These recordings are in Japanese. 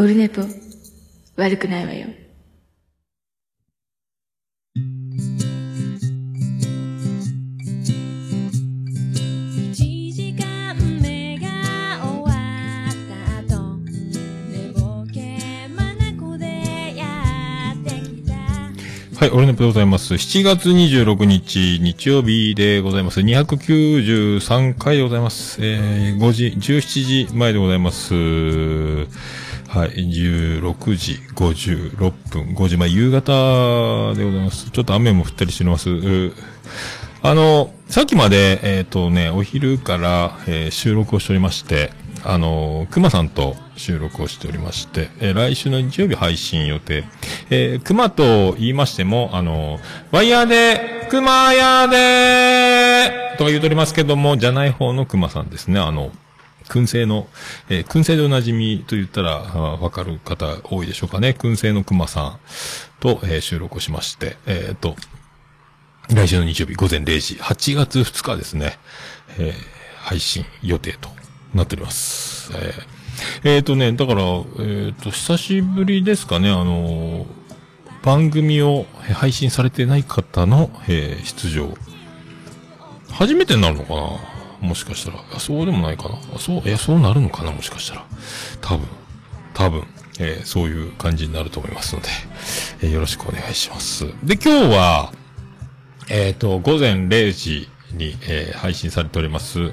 オルネポ、悪くないわよ。はい、オルネポでございます。7月26日、日曜日でございます。293回でございます。えー、5時、17時前でございます。はい、16時56分、5時前、夕方でございます。ちょっと雨も降ったりしてます。あの、さっきまで、えっ、とね、お昼から、えー収録をしておりまして、あの、熊さんと収録をしておりまして、えー来週の日曜日配信予定。えー熊と言いましても、あの、ワイヤーで、熊屋でとか言うとおりますけども、じゃない方の熊さんですね。あの、燻製の、えー燻製でおなじみと言ったら、わかる方多いでしょうかね。燻製の熊さんと、えー収録をしまして、えっ、と、来週の日曜日午前0時、8月2日ですね、えー配信予定となっております。えーえーとね、だから、えっ、と、久しぶりですかね、あの番組を配信されてない方の、えー出場。初めてになるのかなもしかしたら。そうでもないかな。そう、いや、そうなるのかなもしかしたら。多分。多分。えーそういう感じになると思いますので、えーよろしくお願いします。で、今日は、えっ、と、午前0時に、えー配信されております、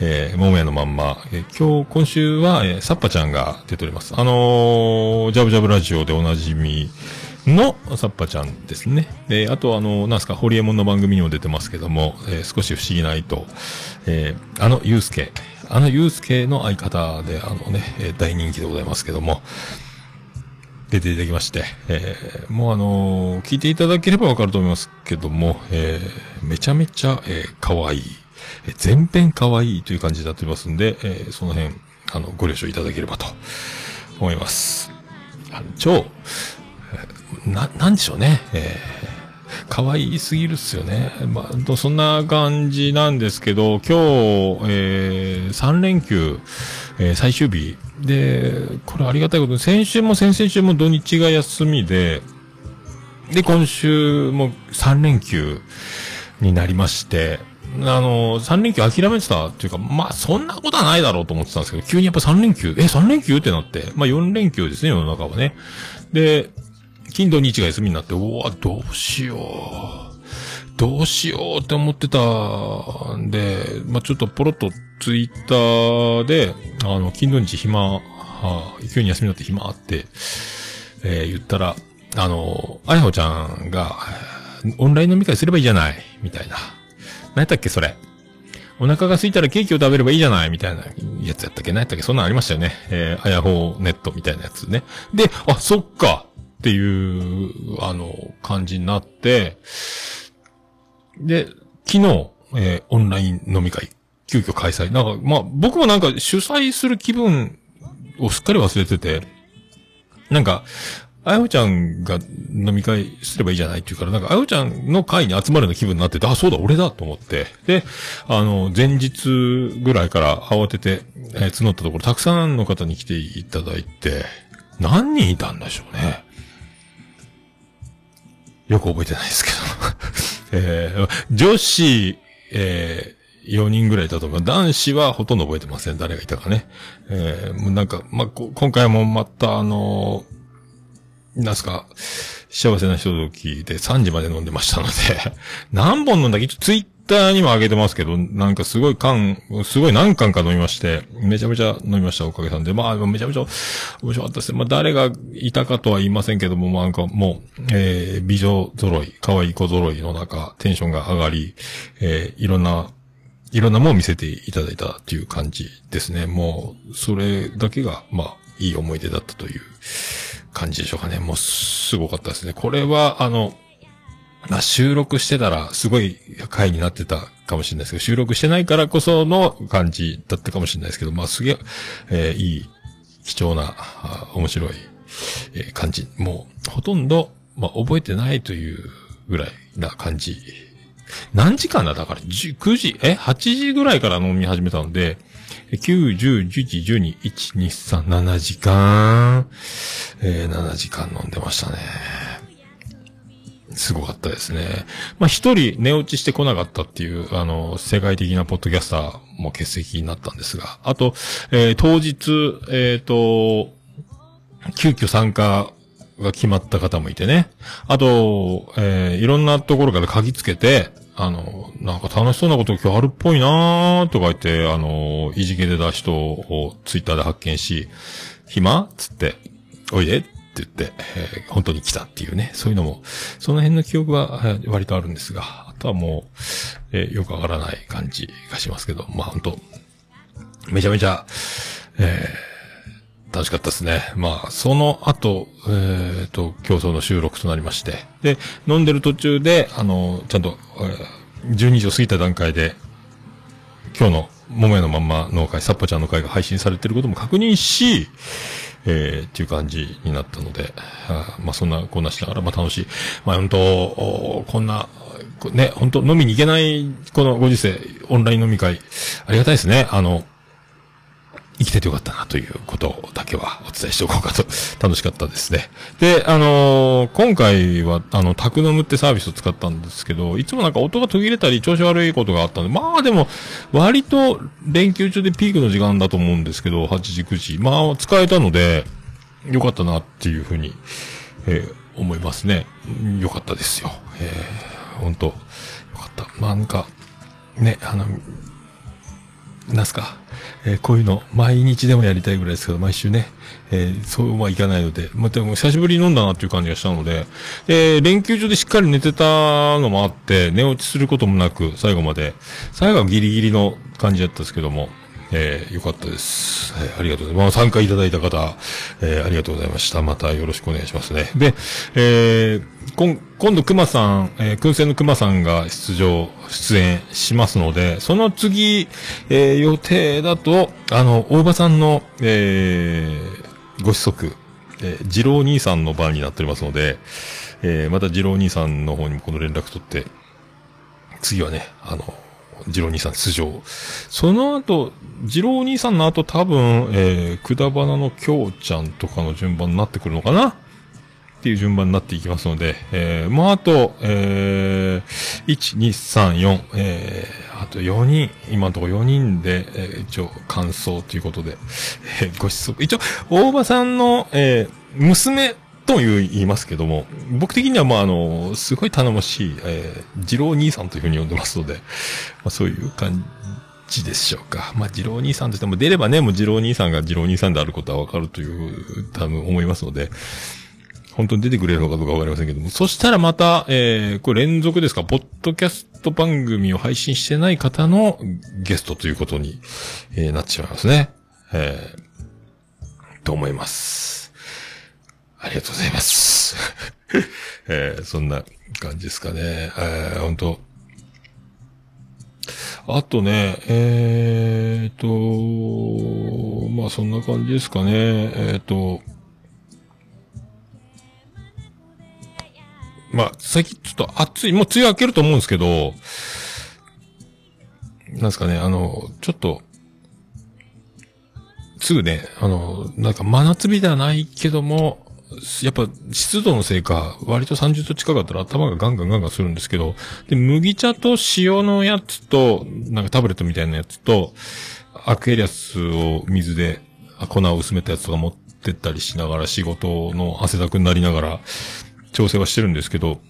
えー、桃屋のまんま、えー今日、今週は、えー、サッパちゃんが出ております。あのージャブジャブラジオでおなじみのサッパちゃんですね。で、あと、あの、なんすか、ホリエモンの番組にも出てますけども、えー少し不思議な糸、えーあの、ゆうすけ、あのゆうすけの相方で、あのね、え大人気でございますけども、出ていただきまして、えーもうあの聞いていただければわかると思いますけども、えめちゃめちゃ、えー可愛い、え全編可愛いという感じになっておりますんで、えその辺、あの、ご了承いただければと思います。あの超、な、なんでしょうね、えー可愛すぎるっすよね。まあ、そんな感じなんですけど、今日、えー、3連休、えー最終日。で、これありがたいことに、先週も先々週も土日が休みで、で、今週も3連休になりまして、あの、3連休諦めてたっていうか、まあ、そんなことはないだろうと思ってたんですけど、急にやっぱ3連休、え、3連休ってなって、まあ、4連休ですね、世の中はね。で、金土日が休みになって、うわ、どうしよう。どうしようって思ってたんで、まあ、ちょっとポロッとツイッターで、あの、金土日暇、はあ、急に休みになって暇って、えー言ったら、あの、あやほちゃんが、オンライン飲み会すればいいじゃない、みたいな。何やったっけ、それ。お腹が空いたらケーキを食べればいいじゃないみたいなやつやったっけ何やったっけそんなんありましたよね。えー、あやほネットみたいなやつね。で、あ、そっかっていう、あの、感じになって、で、昨日、えーオンライン飲み会、急遽開催。なんか、まあ、僕もなんか主催する気分をすっかり忘れてて、なんか、あやほちゃんが飲み会すればいいじゃないって言うから、なんか、あやほちゃんの会に集まるような気分になってて、あ、そうだ、俺だと思って。で、あの、前日ぐらいから慌てて、えー募ったところ、たくさんの方に来ていただいて、何人いたんでしょうね。よく覚えてないですけど。えー女子、え4人ぐらいいたと思う。男子はほとんど覚えてません。誰がいたかね。えーもうなんか、まあ、今回もまたあのーなんすか、幸せなひとときで3時まで飲んでましたので、何本飲んだっけ？ツイッターにも上げてますけど、なんかすごい缶、すごい何缶か飲みまして、めちゃめちゃ飲みました、おかげさんで。まあ、めちゃめちゃ面白かったですね。まあ、誰がいたかとは言いませんけども、まあ、なんかもう、えー、美女揃い、可愛い子揃いの中、テンションが上がり、えー、いろんな、いろんなものを見せていただいたっていう感じですね。もう、それだけが、まあ、いい思い出だったという感じでしょうかね。もう、すごかったですね。これは、あの、まあ、収録してたら、すごい回になってたかもしれないですけど、収録してないからこその感じだったかもしれないですけど、まあ、すげえ、えーいい、貴重な、あ面白い、えー感じ。もう、ほとんど、まあ、覚えてないというぐらいな感じ。何時間だ？だから、9時、え ?8 時ぐらいから飲み始めたので、9、10、11、12、1、2、3、7時間、えー、7時間飲んでましたね。すごかったですね。まあ、一人寝落ちしてこなかったっていう、あの、世界的なポッドキャスターも欠席になったんですが、あと、えー当日、えっ、と、急遽参加が決まった方もいてね。あと、えーいろんなところから鍵つけて、あの、なんか楽しそうなこと今日あるっぽいなーとか言って、あの、いじけてた人をツイッターで発見し、暇？つって、おいでって言って、えー本当に来たっていうね、そういうのも、その辺の記憶は割とあるんですが、あとはもう、えーよくわからない感じがしますけど、まあ本当めちゃめちゃ、えー楽しかったですね。まあ、その後、えっ、と、競争の収録となりまして。で、飲んでる途中で、あの、ちゃんと、12時を過ぎた段階で、今日の桃屋のまんまの会、サッパちゃんの会が配信されてることも確認し、えーっていう感じになったので、あまあそんなこんなしながら、まあ楽しい。まあ本当、おこんな、ね、本当飲みに行けない、このご時世、オンライン飲み会、ありがたいですね。あの、生きててよかったなということだけはお伝えしておこうかと、楽しかったですね。で、あのー今回は、あの、タクノムってサービスを使ったんですけど、いつもなんか音が途切れたり調子悪いことがあったんで、まあでも、割と連休中でピークの時間だと思うんですけど、8時、9時。まあ、使えたので、よかったなっていうふうに、えー思いますね。よかったですよ。えー、本当よかった。まあなんか、ね、あの、なんすか、えーこういうの、毎日でもやりたいぐらいですけど、毎週ね、えーそうはいかないので、まあ、でも久しぶりに飲んだなっていう感じがしたので、えー連休中でしっかり寝てたのもあって、寝落ちすることもなく、最後まで、最後はギリギリの感じだったんですけども、えーよかったです。えーありがとうございます。参加いただいた方、えーありがとうございました。またよろしくお願いしますね。で、えー、今今度熊さん、えー、燻製の熊さんが出場、出演しますので、その次、えー予定だと、あの、大場さんの、えーご子息、えー、二郎兄さんの番になっておりますので、えーまた二郎兄さんの方にもこの連絡取って、次はね、あの、二郎兄さん出場。その後、二郎兄さんの後多分、えー、くだばなのきょうちゃんとかの順番になってくるのかな？っていう順番になっていきますので、えー、もうあと、えー、1、2、3、4、えー、あと4人、今のところ4人で、えー、一応、感想ということで、えー、ご子息、一応、大場さんの、えー、娘とも言いますけども、僕的には、まあ、あの、すごい頼もしい、えー、二郎兄さんというふうに呼んでますので、まあ、そういう感じでしょうか。まあ、二郎兄さんとしても出ればね、もう二郎兄さんが二郎兄さんであることはわかるという、多分思いますので、本当に出てくれるのかどうかわかりませんけども、そしたらまた、えー、これ連続ですか、ポッドキャスト番組を配信してない方のゲストということに、えーなってしまいますね。えー、と思います。ありがとうございます。えー、そんな感じですかね。えー、本当あとね、えーと、まあそんな感じですかね。えーと、まあ、最近ちょっと暑い、もう梅雨明けると思うんですけど、なんですかね、あの、ちょっと、すぐね、あの、なんか真夏日ではないけども、やっぱ湿度のせいか、割と30度近かったら頭がガンガンガンガンするんですけど、で、麦茶と塩のやつと、なんかタブレットみたいなやつと、アクエリアスを水で、粉を薄めたやつとか持ってったりしながら仕事の汗だくになりながら、調整はしてるんですけど、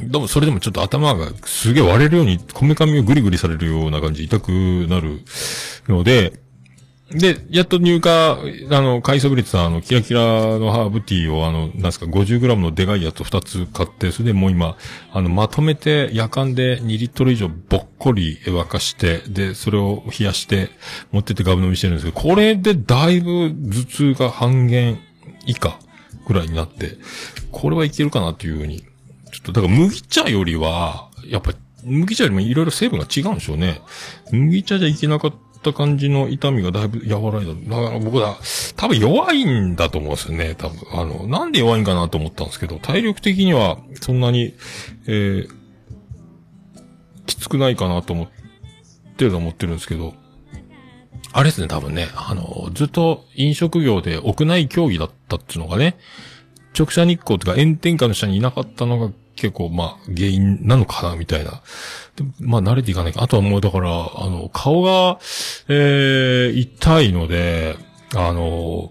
でもそれでもちょっと頭がすげえ割れるように、こめかみをグリグリされるような感じ、痛くなるので、で、やっと入荷、あの、海藻ブリッツさん、あの、キラキラのハーブティーを、あの、なんすか、50g のでかいやつを2つ買って、それでもう今、あの、まとめて、夜間で2リットル以上ぼっこり沸かして、で、それを冷やして、持ってってガブ飲みしてるんですけど、これでだいぶ頭痛が半減以下ぐらいになって、これはいけるかなっていうふうに。ちょっと、だから麦茶よりは、やっぱ、麦茶よりもいろいろ成分が違うんでしょうね。麦茶じゃいけなかったた感じの痛みがだいぶ和らいだ。だから僕だ、多分弱いんだと思うんですよね。多分。あの、なんで弱いんかなと思ったんですけど、体力的にはそんなに、えー、きつくないかなと思ってるのは思ってるんですけど、あれですね、多分ね、あの、ずっと飲食業で屋内競技だったっていうのがね、直射日光とか炎天下の下にいなかったのが結構、まあ、原因なのかな、みたいな。まあ、慣れていかないか。あとはもう、だから、あの、顔が、えー、痛いので、あの、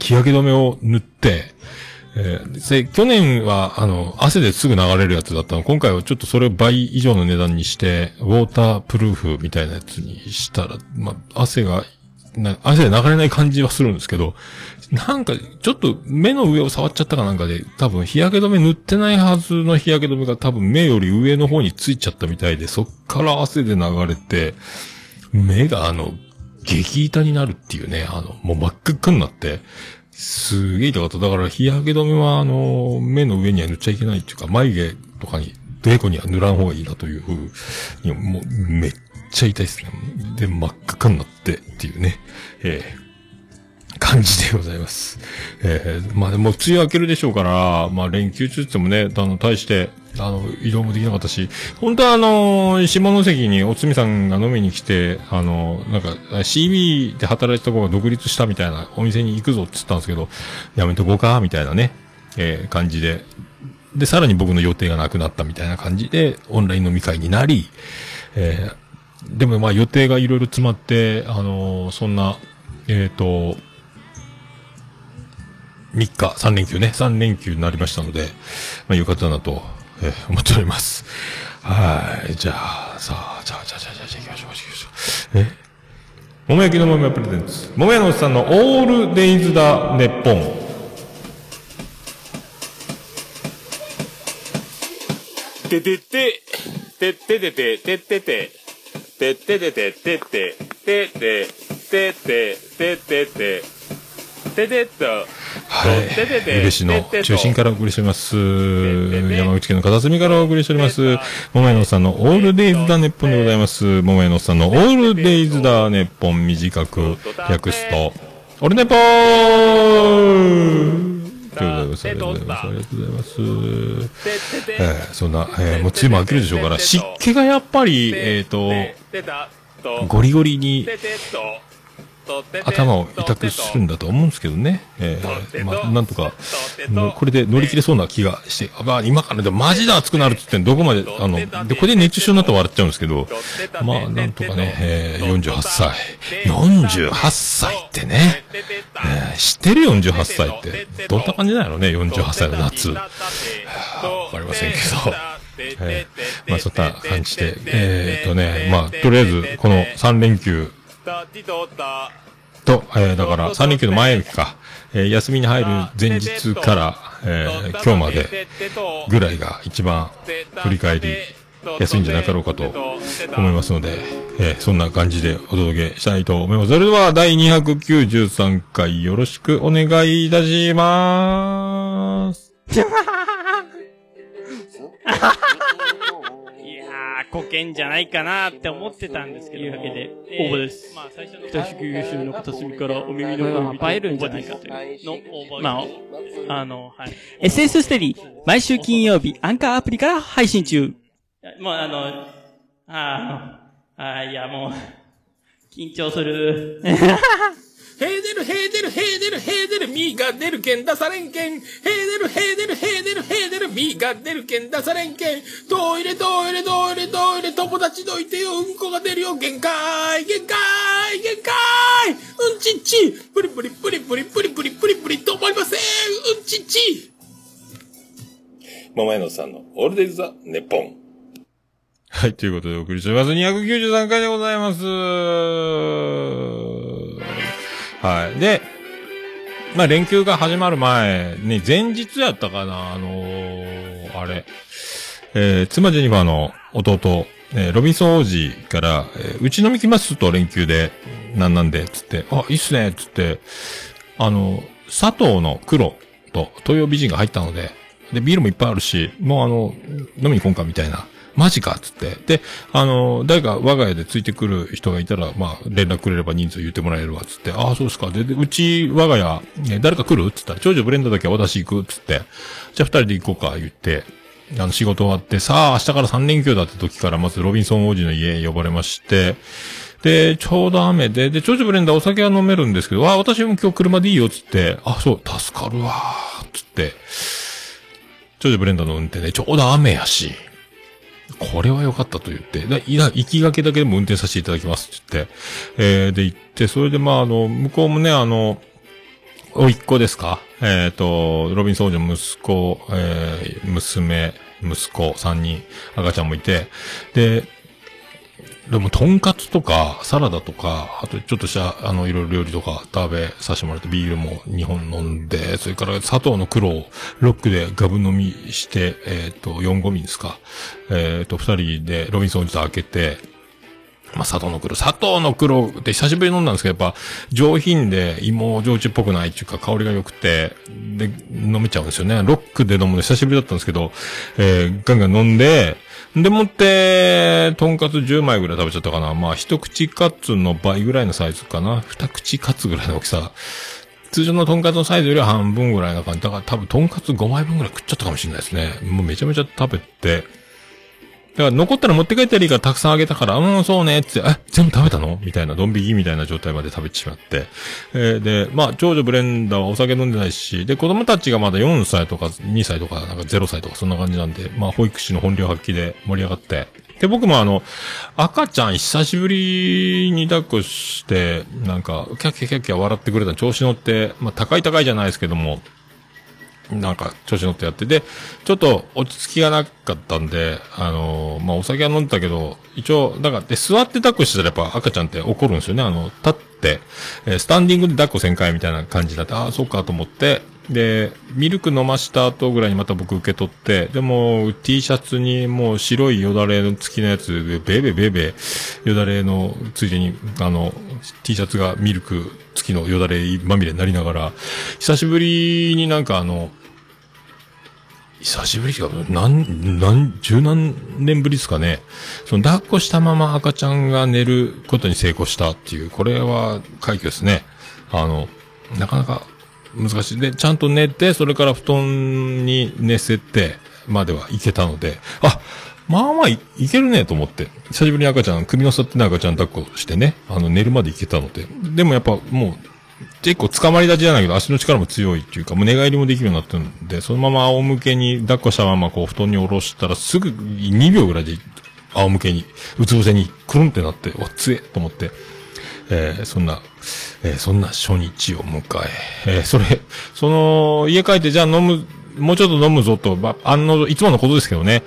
日焼け止めを塗って、えーで去年は、あの、汗ですぐ流れるやつだったの。今回はちょっとそれを倍以上の値段にして、ウォータープルーフみたいなやつにしたら、まあ、汗が、な汗で流れない感じはするんですけど、なんか、ちょっと目の上を触っちゃったかなんかで、多分日焼け止め塗ってないはずの日焼け止めが多分目より上の方についちゃったみたいで、そっから汗で流れて、目があの、激痛になるっていうね、あの、もう真っ赤っかになって、すげえ痛かった。だから日焼け止めはあの、目の上には塗っちゃいけないっていうか、眉毛とかに、デコには塗らん方がいいなというふうに、もうめっちゃ痛いですね。で、真っ赤っかになってっていうね、えー感じでございます。えー、まあでも、梅雨明けるでしょうから、まあ連休中ってもね、あの、大して、あの、移動もできなかったし、本当はあの、下関におつみさんが飲みに来て、あの、なんか、CB で働いてた子が独立したみたいなお店に行くぞって言ったんですけど、やめとこうか、みたいなね、えー感じで。で、さらに僕の予定がなくなったみたいな感じで、オンライン飲み会になり、えーでもまあ予定がいろいろ詰まって、あのそんな、えっ、と、3日、3連休ね、3連休になりましたので、まあ、よかったなと、えー思っております。はい。じゃあ、さあ、じゃあ、じゃあ、じゃあ、じゃあ、じゃあ、行きましょう、行きましょう。え？桃焼きの桃屋プレゼンツ。桃屋のおっさんのオールデイズだ、ネッポン。ててて、てっててて、てってて、てっててて、てって、てて、てて、ててて、ててっと、はい。宇部市の中心からお送りしております。山口県の片隅からお送りしております。桃屋のさんのオールデイズだネッポンでございます。桃屋のさんのオールデイズだネッポン短く略すと、オルネポーということでございます。ありがとうございます。ありがとうございます。えーそんな、えーもう梅雨も明けるでしょうから、湿気がやっぱり、えっ、と、てた、と、ゴリゴリに頭を痛くするんだと思うんですけどね。えーまあ、なんとか、もうこれで乗り切れそうな気がして、あ、まあ、今からでもマジで暑くなるって言ってどこまで、あの、で、これで熱中症になったら笑っちゃうんですけど、まあ、なんとかね、えー、48歳。48歳ってね、えー知ってる48歳って、どんな感じなのね、48歳の夏。わかりませんけど。えーまあ、そんな感じで、えー、っとね、まあ、とりあえず、この3連休、と、えー、だから、3連休の前か、えー、休みに入る前日から、えー、今日までぐらいが一番振り返り安いんじゃなかろうかと思いますので、えー、そんな感じでお届けしたいと思います。それでは、第293回よろしくお願いいたします。いやー、こけんじゃないかなって思ってたんですけど。というわけで、応募です。まあ、最初の北宿九州の片隅からお耳の声を映えるんじゃないかというの応募。まあ、あの、はい。SS ステディ、毎週金曜日、アンカーアプリから配信中。もう、あの、ああの、あーいや、もう、緊張する。へー出る、へー出る、へー出る、へー出る、みーが出るけん出されんけん。へー出る、へー出る、へー出る、へー出る、みーが出るけん出されんけん。トイレ、トイレ、トイレ、トイレ、友達どいてよ、うんこが出るよ、限界、限界、限界うんちっち、プリプリプリプリプリプリプリプリ止まりません、うんちっち。桃屋のさんのオールデイズ・ザ・ネッポン。はい、ということでお送りしております。293回でございます。はい。で、まあ、連休が始まる前、ね、前日やったかな、あのーあれ、えー、妻ジェニファーの弟、えーロビンソン王子から、えーうち飲み来ますと連休で、なんなんで、つって、あ、いいっすね、つって、あの、佐藤の黒と東洋美人が入ったので、で、ビールもいっぱいあるし、もうあの、飲みに行こうかみたいな。マジかっつって。で、あの、誰か我が家でついてくる人がいたら、まあ、連絡くれれば人数言ってもらえるわ、つって。ああ、そうですか。で、でうち、我が家、え誰か来る？つったら、長女ブレンダーだけは私行くつって。じゃあ二人で行こうか、言って。あの、仕事終わって、さあ、明日から3連休だって時から、まずロビンソン王子の家呼ばれまして、で、ちょうど雨で、で、長女ブレンダーお酒は飲めるんですけど、あ、私も今日車でいいよっつって、あ、そう、助かるわっつって、長女ブレンダーの運転でちょうど雨やし、これは良かったと言って、いや、行きがけだけでも運転させていただきますって言って、えー、で行って、それでまあ、あの、向こうもね、あの、おいっ子ですか？えっ、と、ロビンソーの息子、えー、娘、息子三人、赤ちゃんもいて、で、でも、とんかつとか、サラダとか、あとちょっとした、あの、いろいろ料理とか食べさせてもらって、ビールも2本飲んで、それから砂糖の黒をロックでガブ飲みして、えっ、と、4ゴミですか。えっ、と、2人でロビンソンジと開けて、まあ、砂糖の黒。砂糖の黒って久しぶりに飲んだんですけど、やっぱ上品で芋焼酎っぽくないっていうか香りが良くて、で、飲めちゃうんですよね。ロックで飲むの久しぶりだったんですけど、えー、ガンガン飲んで、でもって、とんかつ10枚ぐらい食べちゃったかな。まあ、一口カツの倍ぐらいのサイズかな。二口カツぐらいの大きさ。通常のとんかつのサイズよりは半分ぐらいな感じ。だから多分とんかつ5枚分ぐらい食っちゃったかもしれないですね。もうめちゃめちゃ食べて、から残ったら持って帰ったらいいからたくさんあげたから、うん、そうね、つって、え、全部食べたの？みたいな、ドン引きみたいな状態まで食べてしまって。えーで、まあ、長女ブレンダーはお酒飲んでないし、で、子供たちがまだ4歳とか2歳とか、なんか0歳とかそんな感じなんで、まあ、保育士の本領発揮で盛り上がって。で、僕もあの、赤ちゃん久しぶりに抱っこして、なんか、キャッキャキャッキャ笑ってくれた調子乗って、まあ、高い高いじゃないですけども、なんか、調子乗ってやって、で、ちょっと落ち着きがなかったんで、あのーまあ、お酒は飲んでたけど、一応、だから、で、座って抱っこしてたらやっぱ赤ちゃんって怒るんですよね。あの、立って、えースタンディングで抱っこせんかいみたいな感じだって、ああ、そっかと思って、で、ミルク飲ました後ぐらいにまた僕受け取って、でも、T シャツにもう白いよだれの付きのやつで、ベーベーベーベー、よだれのついでに、あの、T シャツがミルク付きのよだれまみれになりながら、久しぶりになんかあの、久しぶりか、何、何、十何年ぶりですかね。その抱っこしたまま赤ちゃんが寝ることに成功したっていう、これは快挙ですね。あの、なかなか難しい。で、ちゃんと寝て、それから布団に寝せて、まではいけたので、あ、まあまあいいけるねと思って。久しぶりに赤ちゃん、首の座ってない赤ちゃん抱っこしてね、あの、寝るまでいけたので。でもやっぱもう、結構捕まり立ちじゃないけど、足の力も強いっていうか、もう寝返りもできるようになってるんで、そのまま仰向けに抱っこしたままこう布団に下ろしたらすぐ2秒ぐらいで仰向けに、うつ伏せにくるんってなって、おっつえと思って、えーそんな、えーそんな初日を迎え、えーそれ、その、家帰ってじゃあ飲む、もうちょっと飲むぞと、まあ、の、いつものことですけどね。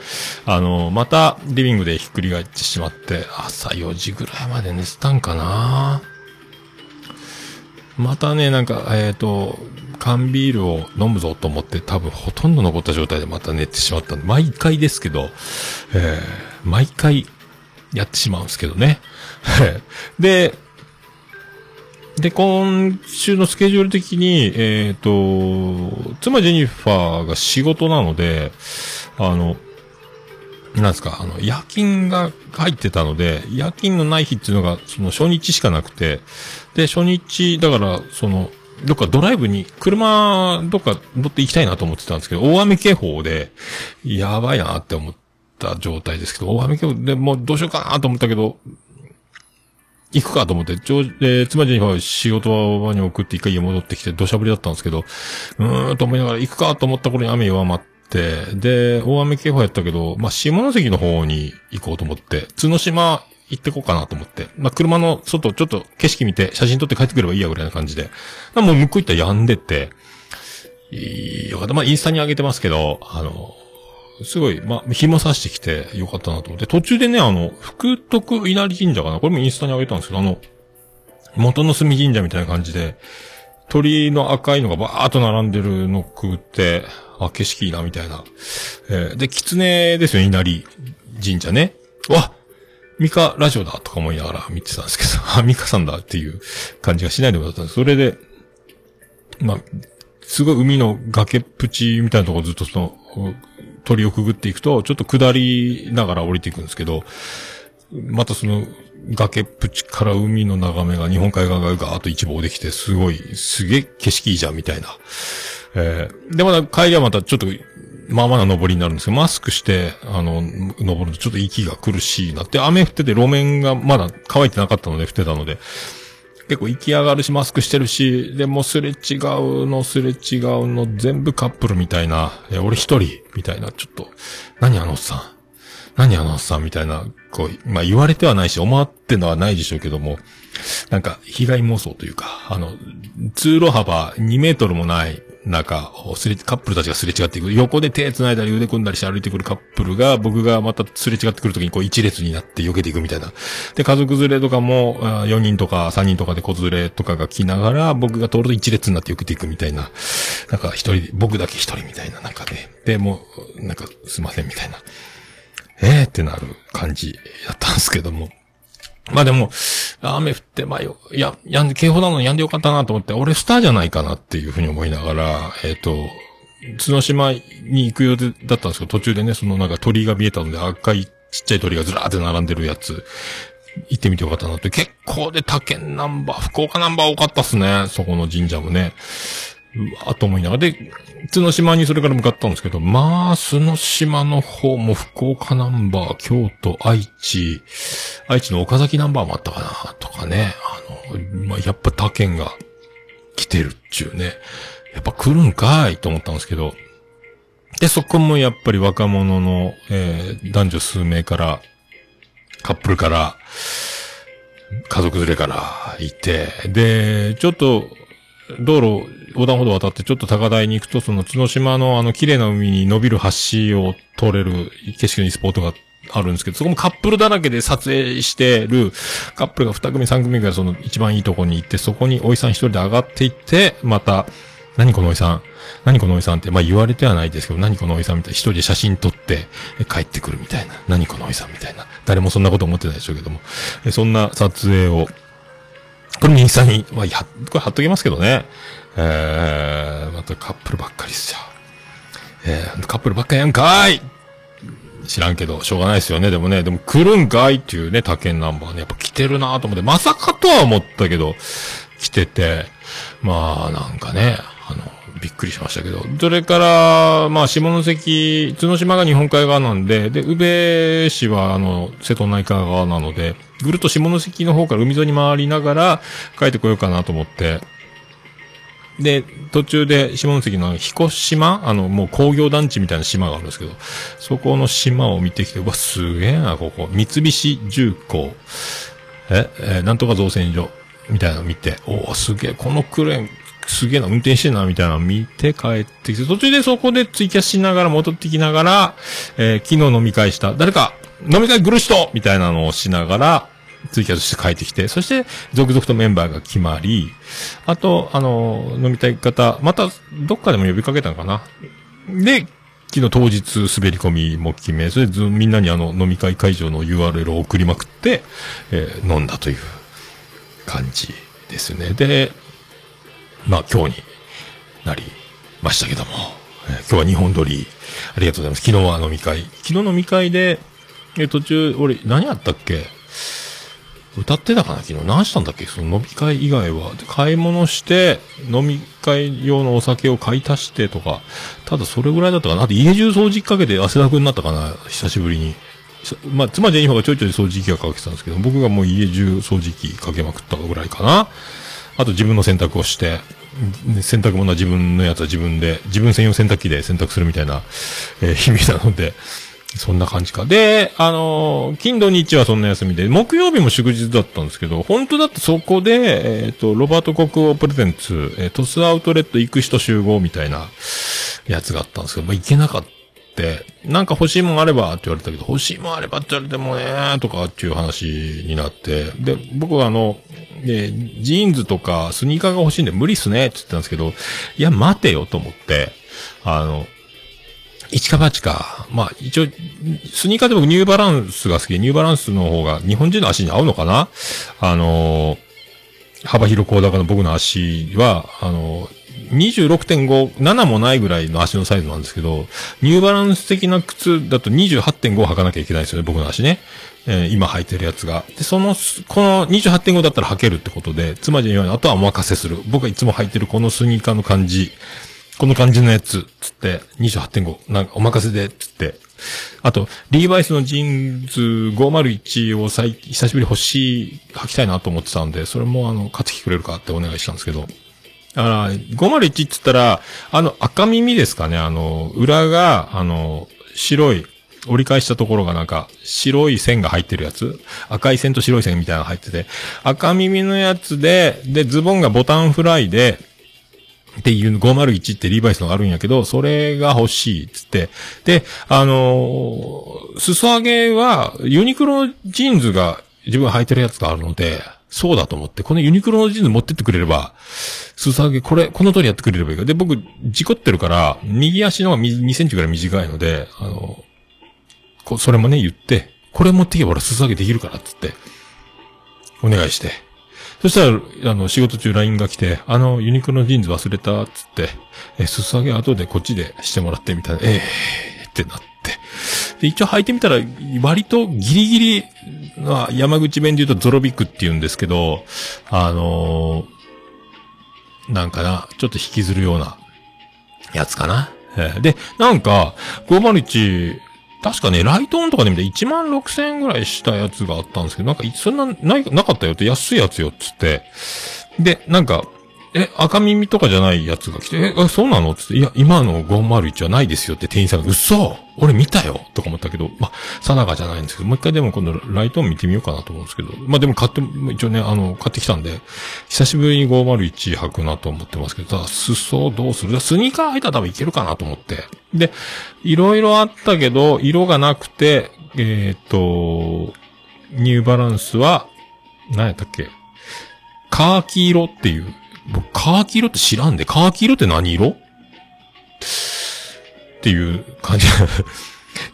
あの、また、リビングでひっくり返ってしまって、朝4時ぐらいまで寝てたんかなまたね、なんか、えっ、と、缶ビールを飲むぞと思って多分ほとんど残った状態でまた寝てしまったんで、毎回ですけど、えー毎回やってしまうんですけどね。で、で、今週のスケジュール的に、えっ、と、妻ジェニファーが仕事なので、あの、なんですか、あの、夜勤が入ってたので、夜勤のない日っていうのが、その初日しかなくて、で、初日、だから、その、どっかドライブに、車、どっか乗って行きたいなと思ってたんですけど、大雨警報で、やばいなって思った状態ですけど、大雨警報でもうどうしようかなと思ったけど、行くかと思って、ちょう、えー、妻ジェニファーを仕事場に送って一回家戻ってきて、土砂降りだったんですけど、うーんと思いながら行くかと思った頃に雨弱まって、で、大雨警報やったけど、まあ、下関の方に行こうと思って、角島行ってこうかなと思って、まあ、車の外ちょっと景色見て写真撮って帰ってくればいいやぐらいな感じで、もう向こう行ったら止んでて、いいよかった。まあ、インスタに上げてますけど、あの、すごい、まあ、日も差してきてよかったなと思って、途中でね、あの、福徳稲荷神社かな？これもインスタに上げたんですけど、あの、元の隅神社みたいな感じで、鳥の赤いのがバーっと並んでるのくって、あ、景色いいな、みたいな。えーで、狐ですよ、稲荷神社ね。わミカラジオだとか思いながら見てたんですけど、あ、ミカさんだっていう感じがしないでもなかったんです。それで、まあ、すごい海の崖っぷちみたいなとこずっとその、鳥をくぐっていくと、ちょっと下りながら降りていくんですけど、またその、崖っぷちから海の眺めが日本海側がガーッと一望できて、すごい、すげえ景色いいじゃん、みたいな。えーで、また帰りはまたちょっと、まあまあな登りになるんですけど、マスクして、あの、登るとちょっと息が苦しいなって、雨降ってて路面がまだ乾いてなかったので、降ってたので、結構行き上がるし、マスクしてるし、でもすれ違うの、すれ違うの、全部カップルみたいな、え俺一人、みたいな、ちょっと、何あのおっさん。何あのおっさんみたいな、こう、まあ言われてはないし、思ってのはないでしょうけども、なんか、被害妄想というか、あの、通路幅2メートルもない中をすれ、カップルたちがすれ違っていく。横で手繋いだり腕組んだりして歩いてくるカップルが、僕がまたすれ違ってくるときにこう一列になって避けていくみたいな。で、家族連れとかも、4人とか3人とかで子連れとかが来ながら、僕が通ると一列になって避けていくみたいな。なんか一人、僕だけ一人みたいな、なんかね。で、も、なんかすいませんみたいな。えーってなる感じだったんですけども。まあでも、雨降って、まあよ、や、やんで、警報なのにやんでよかったなと思って、俺スターじゃないかなっていうふうに思いながら、えっ、と、角島に行く予定だったんですけど、途中でね、そのなんか鳥居が見えたので、赤いちっちゃい鳥がずらーって並んでるやつ、行ってみてよかったなって。結構で他県ナンバー、福岡ナンバー多かったっすね。そこの神社もね。うわと思いながら。で、角島にそれから向かったんですけど、まあ、角島の方も福岡ナンバー、京都、愛知、愛知の岡崎ナンバーもあったかな、とかね。あの、まあ、やっぱ他県が来てるっちゅうね。やっぱ来るんかいと思ったんですけど。で、そこもやっぱり若者の、えー男女数名から、カップルから、家族連れからいて、で、ちょっと、道路、横断歩道を渡ってちょっと高台に行くと、その角島のあの綺麗な海に伸びる橋を通れる景色のいいスポットがあるんですけど、そこもカップルだらけで撮影してる、カップルが二組三組ぐらいその一番いいとこに行って、そこにおいさん一人で上がっていって、また、何このおいさん何このおいさんって、まあ言われてはないですけど、何このおいさんみたいな、一人で写真撮って、帰ってくるみたいな。何このおいさんみたいな。誰もそんなこと思ってないでしょうけども。そんな撮影を、これインスタに、まあ、や、これ貼っときますけどね。えー、またカップルばっかりっすよ。えー、カップルばっかりやんかい知らんけど、しょうがないですよね。でもね、でも来るんかいっていうね、他県ナンバーね、やっぱ来てるなと思って、まさかとは思ったけど、来てて、まあ、なんかね、びっくりしましたけど。それから、まあ、下関、角島が日本海側なんで、で、宇部市は、あの、瀬戸内海側なので、ぐるっと下関の方から海沿いに回りながら、帰ってこようかなと思って、で、途中で下関の彦島あの、もう工業団地みたいな島があるんですけど、そこの島を見てきて、うわ、すげえな、ここ。三菱重工。え、えなんとか造船所。みたいなの見て、おおすげえ、このクレーン、すげえな、運転してんな、みたいなの見て帰ってきて、途中でそこでツイキャスしながら戻ってきながら、えー昨日飲み会した、誰か、飲み会来る人みたいなのをしながら、ツイキャスして帰ってきて、そして、続々とメンバーが決まり、あと、あの、飲みたい方、また、どっかでも呼びかけたのかな。で、昨日当日滑り込みも決め、それでみんなにあの飲み会会場の URL を送りまくって、えー飲んだという感じですね。で、まあ今日になりましたけども、えー今日は日本撮り、ありがとうございます。昨日は飲み会。昨日飲み会で、えー途中、俺、何やったっけ？歌ってたかな？昨日。何したんだっけ？その飲み会以外は。買い物して、飲み会用のお酒を買い足してとか、ただそれぐらいだったかな。あと家中掃除機かけて汗だくになったかな？久しぶりに。まあ、妻ジェニファーがちょいちょい掃除機がかけてたんですけど、僕がもう家中掃除機かけまくったぐらいかな。あと自分の洗濯をして、洗濯物は自分のやつは自分で、自分専用洗濯機で洗濯するみたいな、えー日々なので、そんな感じか。で、あのー金土日はそんな休みで、木曜日も祝日だったんですけど、本当だってそこで、えっ、と、ロバート国王プレゼンツ、えートスアウトレット行く人集合みたいなやつがあったんですけど、まあ、行けなかった。なんか欲しいもんあればって言われたけど、欲しいもんあればって言われてもね、とかっていう話になって、で、僕はあの、でジーンズとかスニーカーが欲しいんで無理っすねって言ってたんですけど、いや、待てよと思って、あの、一か八か。まあ、一応、スニーカーで僕ニューバランスが好きで、ニューバランスの方が日本人の足に合うのかなあのー幅広高高の僕の足は、あのー26.5、7もないぐらいの足のサイズなんですけど、ニューバランス的な靴だと28.5履かなきゃいけないですよね、僕の足ね。えー今履いてるやつが。で、その、この28.5だったら履けるってことで、つまり、あとはお任せする。僕がいつも履いてるこのスニーカーの感じこの感じのやつ、つって、28.5、なんかお任せで、つって。あと、リーバイスのジーンズ501を最久しぶり欲しい、履きたいなと思ってたんで、それもあの、買ってきてくれるかってお願いしたんですけど。だから、501って言ったら、あの、赤耳ですかね、あの、裏が、あの、白い、折り返したところがなんか、白い線が入ってるやつ？赤い線と白い線みたいなのが入ってて、赤耳のやつで、で、ズボンがボタンフライで、っていう501ってリーバイスのがあるんやけど、それが欲しいっつって。で、あのー裾上げは、ユニクロジーンズが自分履いてるやつがあるので、そうだと思って、このユニクロのジーンズ持ってってくれれば、裾上げ、これ、この通りやってくれればいいか。で、僕、事故ってるから、右足の方が2センチぐらい短いので、あのこそれもね、言って、これ持ってけば俺裾上げできるから、っつって、お願いして。そしたら、あの、仕事中 LINE が来て、あの、ユニクロのジーンズ忘れた、つって、え、裾上げ後でこっちでしてもらってみたいな、ええー、ってなって。で、一応履いてみたら、割とギリギリ、まあ、山口弁で言うとゾロビックって言うんですけど、あのーなんかな、ちょっと引きずるような、やつかな。えーで、なんか、501、確かね、ライトオンとかで見て1万6千円ぐらいしたやつがあったんですけど、なんか、そんな、ない、なかったよって、安いやつよっつって。で、なんか、え、赤耳とかじゃないやつが来て、え、えそうなの？つって、いや、今の501はないですよって店員さんが、嘘俺見たよとか思ったけど、まあ、定かじゃないんですけど、もう一回でも今度ライトオン見てみようかなと思うんですけど、まあでも買って、一応ね、あの、買ってきたんで、久しぶりに501履くなと思ってますけど、ただ、裾どうする？スニーカー履いたら多分いけるかなと思って。で、いろいろあったけど、色がなくて、えっ、と、ニューバランスは、何やったっけ？カーキ色っていう。僕、カーキ色って知らんで、カーキ色って何色？っていう感じ。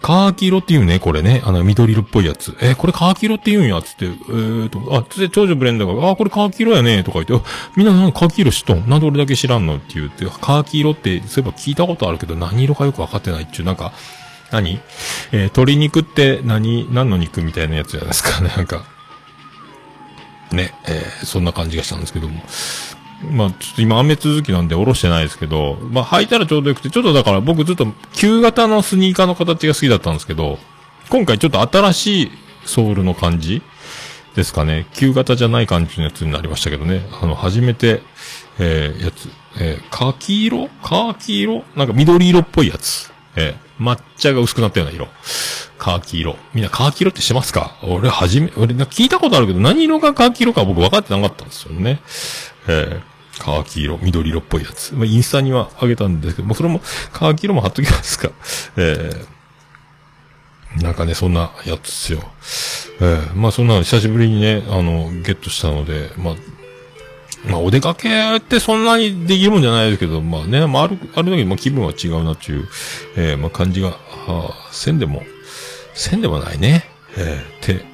カーキ色って言うね、これね。あの、緑色っぽいやつ。えこれカーキ色って言うんや、つって。えーと、あ、つって、長女ブレンダーが、あ、これカーキ色やね、とか言って、みんななんかカーキ色知っとん？なんで俺だけ知らんの？って言って、カーキ色って、そういえば聞いたことあるけど、何色かよくわかってないっていう、なんか、何？えー鶏肉って何、何の肉みたいなやつじゃないですか、ねなんか。ね、えーそんな感じがしたんですけども。まあ、ちょっと今雨続きなんで下ろしてないですけど、まあ履いたらちょうどよくて、ちょっとだから僕ずっと旧型のスニーカーの形が好きだったんですけど、今回ちょっと新しいソールの感じですかね。旧型じゃない感じのやつになりましたけどね。あの、初めて、えー、やつ、えー、カキ色？カーキ色？なんか緑色っぽいやつ。えー、抹茶が薄くなったような色。カーキ色。みんなカーキ色ってしてますか？俺はじめ、俺な聞いたことあるけど、何色がカーキ色か僕分かってなかったんですよね。えー、カーキ色、緑色っぽいやつ。まあ、インスタにはあげたんですけど、もうそれも、カーキ色も貼っときますか。えー、なんかね、そんなやつですよ。えー、まあそんなの久しぶりにね、あの、ゲットしたので、まあ、まあお出かけってそんなにできるもんじゃないですけど、まあね、まあある、あるだけまあ気分は違うなっていう、えー、まあ感じが、はあ、せんでも、せんでもないね、えー、って、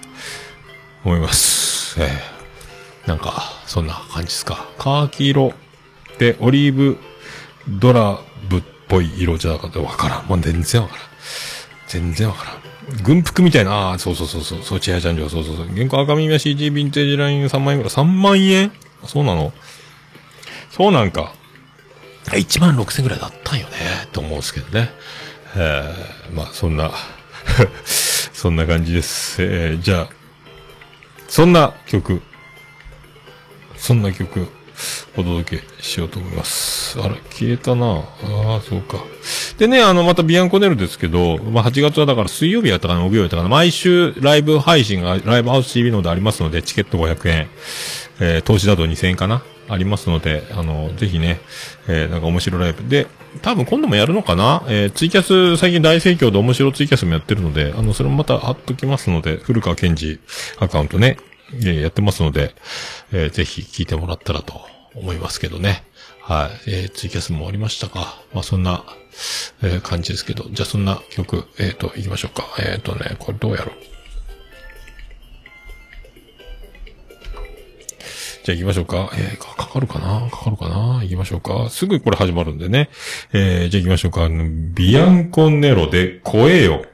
思います。えー、なんか、そんな感じですか。カーキ色で、オリーブドラブっぽい色じゃなかったわからん。もう全然わからん。全然わからん。軍服みたいな、ああ、そうそうそうそう、そう、千早ちゃんじゃ、そうそうそう。原稿赤耳は CG ヴィンテージライン3万円ぐらい。3万円そうなのそうなんか。1万6千ぐらいだったんよね、と思うんですけどね。えー、まあ、そんな、そんな感じです。えー、じゃあ、そんな曲、そんな曲、お届けしようと思います。あら、消えたなああ、そうか。でね、あの、またビアンコネルですけど、まあ、8月はだから水曜日やったかな、木曜日やったかな、毎週ライブ配信が、ライブハウス TV のでありますので、チケット500円、えー、投資だと2000円かなありますので、あの、ぜひね、えー、なんか面白いライブ。で、多分今度もやるのかなえー、ツイキャス、最近大盛況で面白ツイキャスもやってるので、あの、それもまた貼っときますので、古川健二アカウントね、えーやってますので、えーぜひ聞いてもらったらと思いますけどね。はい。えーツイキャスも終わりましたか？まあ、そんな、えー感じですけど。じゃあ、そんな曲、えっ、と、行きましょうか。えっ、とね、これどうやろう？じゃあ行きましょうか。えー、かかかるかな？かかるかな？行きましょうか。すぐこれ始まるんでね。えー、じゃあ行きましょうか。ビアンコネロで声よ。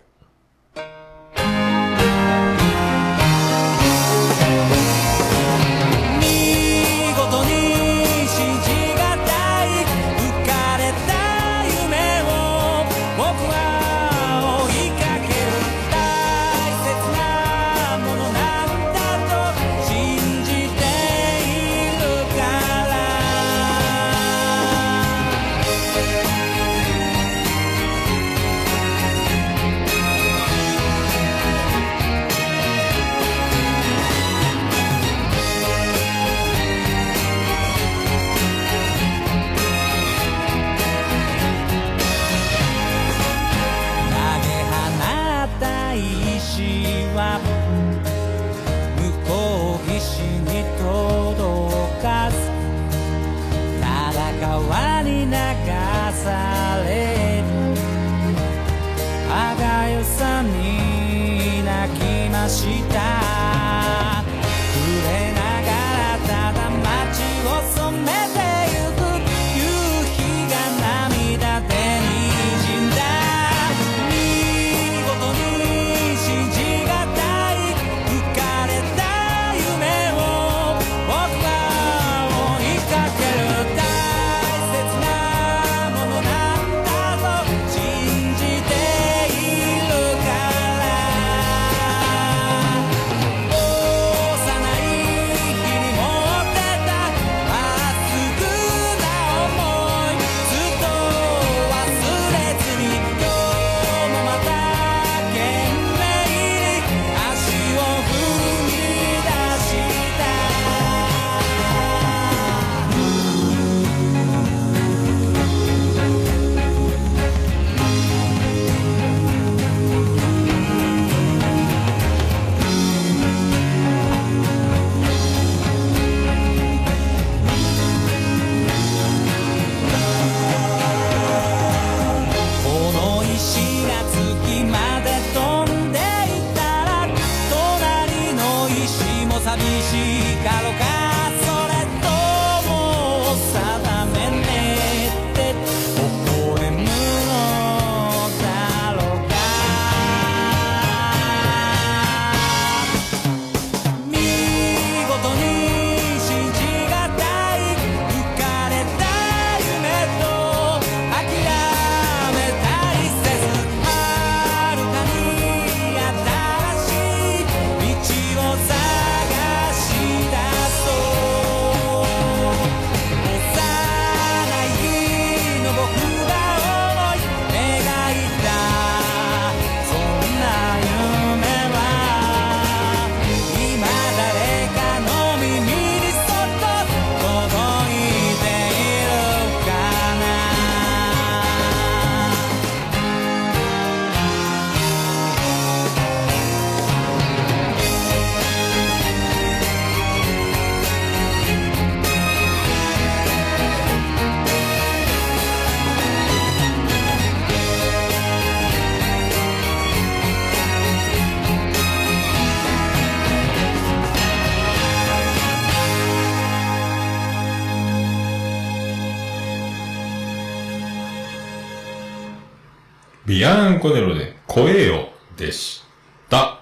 ビアンコネロで声よでした。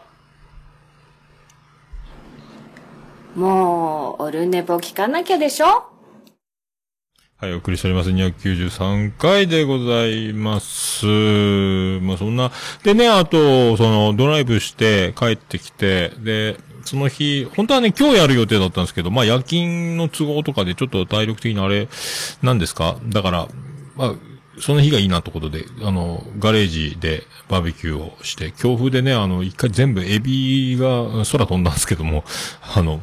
もう、オルネポ聞かなきゃでしょ？はい、お送りしております。293回でございます。まあ、そんな。でね、あと、その、ドライブして帰ってきて、で、その日、本当はね、今日やる予定だったんですけど、まあ、夜勤の都合とかでちょっと体力的にあれ、なんですか？だから、まあ、その日がいいなってことで、あの、ガレージでバーベキューをして、強風でね、あの、一回全部エビが空飛んだんですけども、あの、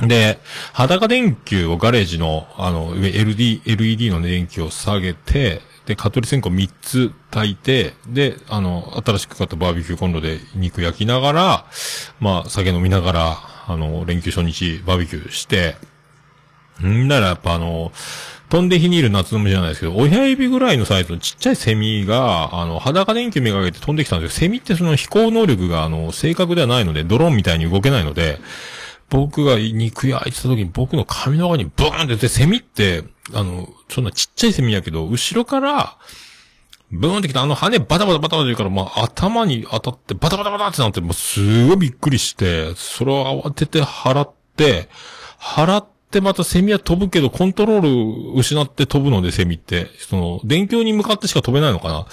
で、裸電球をガレージの、あの、上 LD、LED の電球を下げて、で、蚊取り線香3つ炊いて、で、あの、新しく買ったバーベキューコンロで肉焼きながら、まあ、酒飲みながら、あの、連休初日バーベキューして、んだらやっぱあの、飛んで火にいる夏の虫じゃないですけど、親指ぐらいのサイズのちっちゃいセミが、あの、裸電球めがけて飛んできたんですよ。セミってその飛行能力が、あの、正確ではないので、ドローンみたいに動けないので、僕が肉焼いてた時に僕の髪の中にブーンって出て、セミって、あの、そんなちっちゃいセミやけど、後ろから、ブーンってきたあの羽バタバタバタバタ言うから、まあ頭に当たってバタバタバタってなって、もうすごいびっくりして、それを慌てて払って、払ってまたセミは飛ぶけど、コントロール失って飛ぶので、セミって。その、電球に向かってしか飛べないのかな。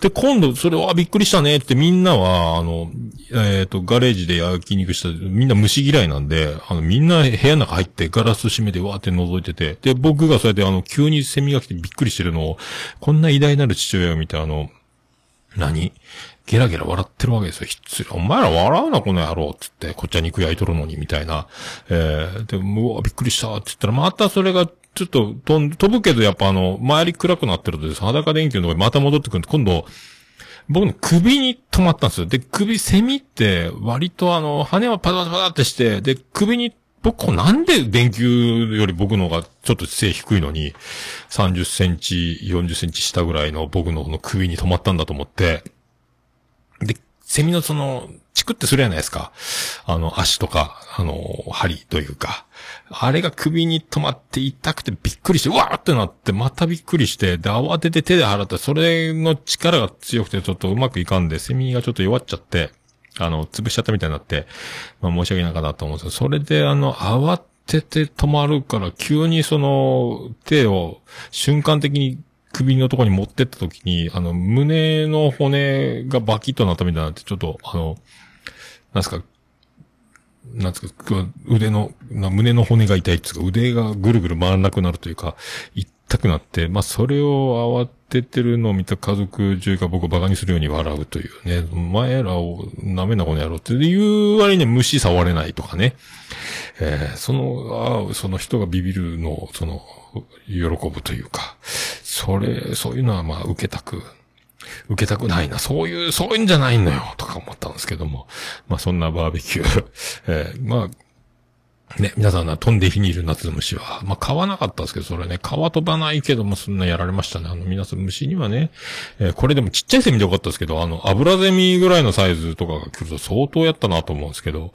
で、今度、それはびっくりしたねってみんなは、あの、えっ、と、ガレージで焼肉した、みんな虫嫌いなんで、あの、みんな部屋の中入ってガラス閉めてわーって覗いてて、で、僕がそうやってあの、急にセミが来てびっくりしてるのを、こんな偉大なる父親を見て、あの、何？ゲラゲラ笑ってるわけですよ。ひっつり。お前ら笑うな、この野郎。つって、こっちは肉焼いとるのに、みたいな。えー、で、うわ、びっくりした。って言ったら、またそれが、ちょっと飛ん、飛ぶけど、やっぱあの、周り暗くなってるとです、裸電球のとこにまた戻ってくるんで、今度、僕の首に止まったんですよ。で、首、セミって、割とあの、羽はパタパタパタってして、で、首に、僕、なんで電球より僕の方がちょっと背低いのに、30センチ、40センチ下ぐらいの僕のの首に止まったんだと思って、セミのその、チクってするじゃないですか。あの、足とか、あの、針というか。あれが首に止まって痛くてびっくりして、わーってなって、またびっくりして、で、慌てて手で払った、それの力が強くてちょっとうまくいかんで、セミがちょっと弱っちゃって、あの、潰しちゃったみたいになって、まあ申し訳なかったと思うんですけど、それであの、慌てて止まるから、急にその、手を瞬間的に首のとこに持ってった時に、あの、胸の骨がバキッとなったみたいになって、ちょっと、あの、なんすか、なんですか、腕の、胸の骨が痛いっていうか、腕がぐるぐる回らなくなるというか、痛くなって、まあ、それを慌ててるのを見た家族中が僕を馬鹿にするように笑うというね、お前らを舐めなこの野郎っていう割に、虫触れないとかね。えーその、ああその人がビビるのを、その、喜ぶというか、それ、そういうのはまあ受けたく、受けたくないな。そういう、そういうんじゃないのよ、とか思ったんですけども。まあそんなバーベキュー。えーまあ、ね、皆さんが飛んで火にいる夏虫は、まあ買わなかったんですけど、それね、皮飛ばないけども、そんなやられましたね。あの、皆さん虫にはね、えーこれでもちっちゃいセミでよかったですけど、あの、油ゼミぐらいのサイズとかが来ると相当やったなと思うんですけど、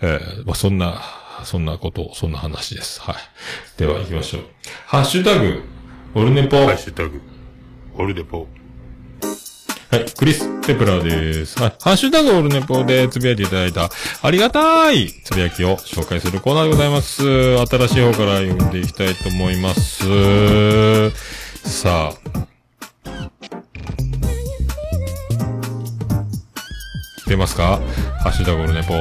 えーまあそんな、そんなこと、そんな話です。はい。では行きましょう。ハッシュタグ、オルネポ。ハッシュタグ、オルネポ。はい、クリス・ペプラーです。はい、ハッシュタグオルネポでつぶやいていただいた、ありがたいつぶやきを紹介するコーナーでございます。新しい方から読んでいきたいと思います。さあ。出ますか？ハッシュタグオルネポ。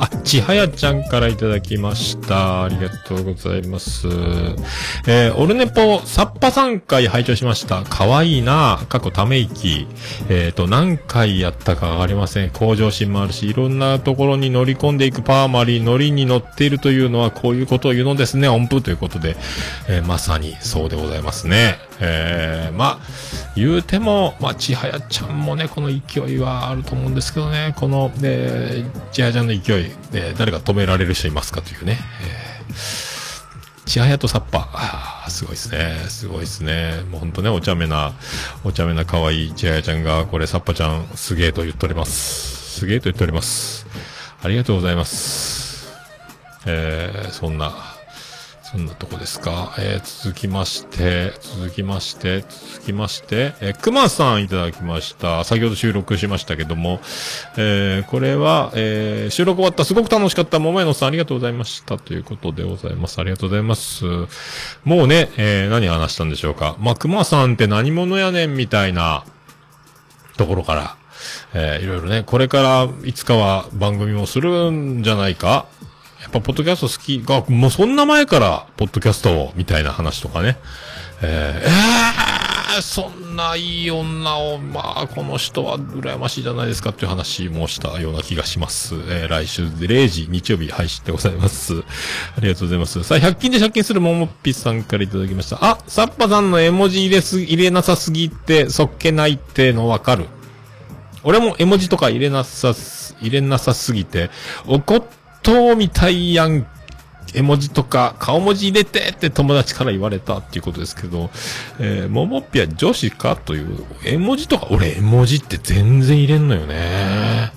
あ、ちはやちゃんからいただきました。ありがとうございます。えー、オルネポ、サッパ3回拝聴しました。かわいいな過去ため息。えっ、と、何回やったかわかりません。向上心もあるし、いろんなところに乗り込んでいくパーマリー、乗りに乗っているというのはこういうことを言うのですね。音符ということで、えーまさにそうでございますね。えー、まあ、言うても、まあ、ちはやちゃんもね、この勢いはあると思うんですけどね、この、えー、ちはやちゃんの勢い、えー誰が止められる人いますかというね。えー、ちはやとさっぱ、あすごいっすね。すごいっすね。もうほんとね、お茶目な、お茶目な可愛いちはやちゃんが、これさっぱちゃん、すげえと言っております。すげえと言っております。ありがとうございます。えー、そんな、そんなとこですか？えー、続きまして、続きまして、続きまして、えー、熊さんいただきました。先ほど収録しましたけども、えー、これは、えー、収録終わった。すごく楽しかった。桃屋のさんありがとうございました。ということでございます。ありがとうございます。もうね、えー、何話したんでしょうか？まあ、熊さんって何者やねんみたいな、ところから、えーいろいろね、これからいつかは番組もするんじゃないか？やっぱ、ポッドキャスト好きが、もうそんな前から、ポッドキャストを、みたいな話とかね。えー、えー、そんないい女を、まあ、この人は羨ましいじゃないですかっていう話もしたような気がします。えー、来週0時、日曜日配信でございます。ありがとうございます。さあ、100均で借金するももっぴさんからいただきました。あ、サッパさんの絵文字入れす、入れなさすぎて、そっけないってのわかる。俺も絵文字とか入れなさす、入れなさすぎて、怒っとうみたいやん、絵文字とか顔文字入れてって友達から言われたっていうことですけど、えー、ももっぴは女子かという、絵文字とか、俺絵文字って全然入れんのよね。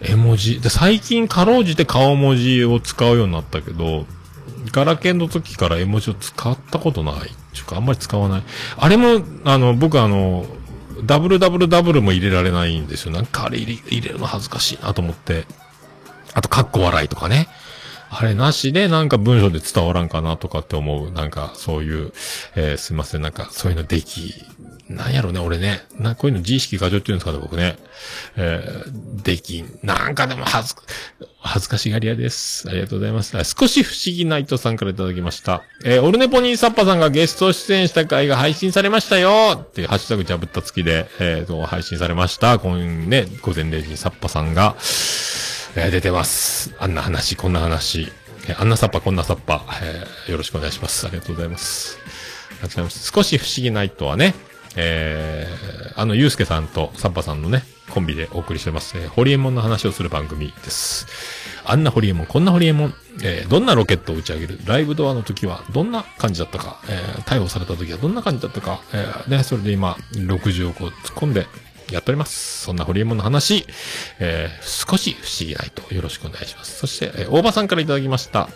絵文字。で、最近かろうじて顔文字を使うようになったけど、ガラケンの時から絵文字を使ったことない。ちゅうか、あんまり使わない。あれも、あの、僕あの、ダブルダブルダブルも入れられないんですよ。なんかあれ入れるの恥ずかしいなと思って。あと、カッコ笑いとかね。あれなしでなんか文章で伝わらんかなとかって思う。なんかそういう、えーすいません、なんかそういうのでき、なんやろね、俺ね。な、こういうの自意識過剰って言うんですかね、僕ね。えーできん。なんかでも恥ず、恥ずかしがり屋です。ありがとうございます。少し不思議ナイトさんからいただきました。えーオルネポニーサッパさんがゲスト出演した回が配信されましたよってハッシュタグジャブった付きで、えーと、配信されました。今ね、午前0時にサッパさんが、えー出てます。あんな話、こんな話。えーあんなサッパ、こんなサッパ、えーよろしくお願いします。ありがとうございます。ありがとうございます。少し不思議ナイトはね、えー、あの、ゆうすけさんとサッパさんのね、コンビでお送りしてます。えーホリエモンの話をする番組です。あんなホリエモン、こんなホリエモン、えーどんなロケットを打ち上げる？ライブドアの時はどんな感じだったか、えー逮捕された時はどんな感じだったか、えーね、それで今、60億を突っ込んで、やっております。そんなホリエモンの話、えー少し不思議ないとよろしくお願いします。そして、えー大場さんからいただきました。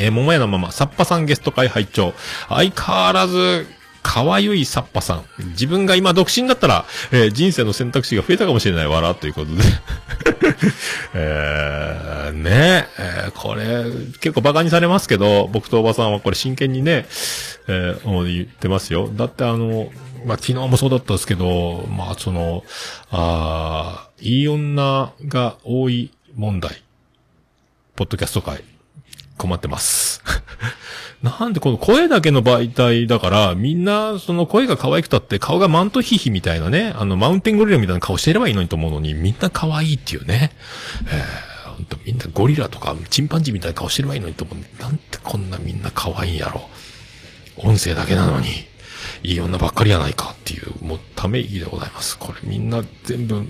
えー、桃屋のまま、サッパさんゲスト会拝聴相変わらず、可愛いサッパさん。自分が今独身だったら、えー人生の選択肢が増えたかもしれないわら、ということで。えー、ねえーこれ、結構馬鹿にされますけど、僕とおばさんはこれ真剣にね、えー、言ってますよ。だってあの、まあ、昨日もそうだったんですけど、まあ、その、あーいい女が多い問題。ポッドキャスト界。困ってます。なんでこの声だけの媒体だから、みんな、その声が可愛くたって顔がマントヒヒみたいなね、あの、マウンテンゴリラみたいな顔してればいいのにと思うのに、みんな可愛いっていうね。えー、ほんとみんなゴリラとかチンパンジーみたいな顔してればいいのにと思う。なんてこんなみんな可愛いんやろ。音声だけなのに、いい女ばっかりやないかっていう、もうため息でございます。これみんな全部、